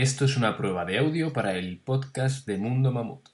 Esto es una prueba de audio para el podcast de Mundo Mamut.